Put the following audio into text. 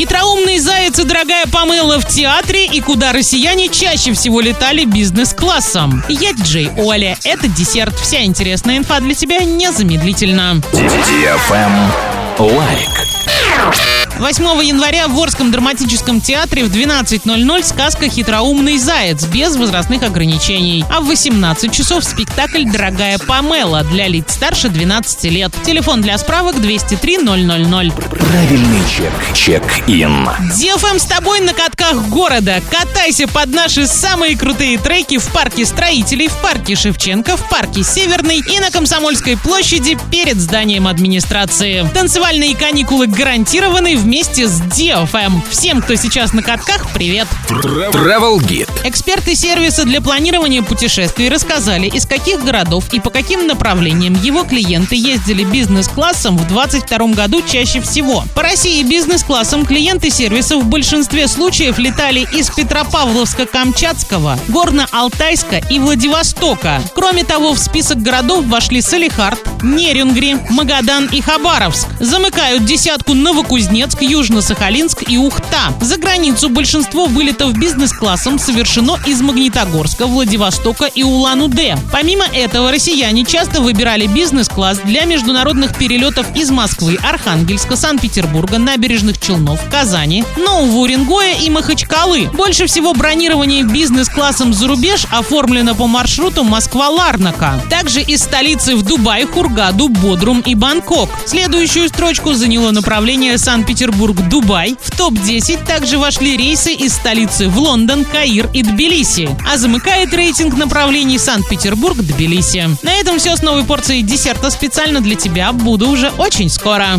Хитроумный заяц дорогая помыла в театре и куда россияне чаще всего летали бизнес-классом. Я диджей Оля. Это десерт. Вся интересная инфа для тебя незамедлительно. Лайк. 8 января в Ворском драматическом театре в 12.00 сказка «Хитроумный заяц» без возрастных ограничений. А в 18 часов спектакль «Дорогая Памела» для лиц старше 12 лет. Телефон для справок 203 000. Правильный чек. Чек-ин. DFM с тобой на катках города. Катайся под наши самые крутые треки в парке строителей, в парке Шевченко, в парке Северный и на Комсомольской площади перед зданием администрации. Танцевальные каникулы гарантированы вместе с DFM. Всем, кто сейчас на катках, привет! Travel Guide. Эксперты сервиса для планирования путешествий рассказали, из каких городов и по каким направлениям его клиенты ездили бизнес-классом в 2022 году чаще всего. По России бизнес-классом клиенты сервиса в большинстве случаев летали из Петропавловска-Камчатского, Горно-Алтайска и Владивостока. Кроме того, в список городов вошли Салихард, Нерюнгри, Магадан и Хабаровск. Замыкают десятку Новокузнецк, Южно-Сахалинск и Ухта. За границу большинство вылетов бизнес-классом совершено из Магнитогорска, Владивостока и Улан-Удэ. Помимо этого, россияне часто выбирали бизнес-класс для международных перелетов из Москвы, Архангельска, Санкт-Петербурга, Набережных Челнов, Казани, Нового Уренгоя и Махачкалы. Больше всего бронирование бизнес-классом за рубеж оформлено по маршруту Москва-Ларнака. Также из столицы в Дубай, Хургаду, Бодрум и Бангкок. Следующую строчку заняло направление Санкт-Петербург-Дубай. В топ-10 также вошли рейсы из столицы в Лондон, Каир и Тбилиси. А замыкает рейтинг направлений Санкт-Петербург-Тбилиси. На этом все с новой порцией десерта специально для тебя. Буду уже очень скоро.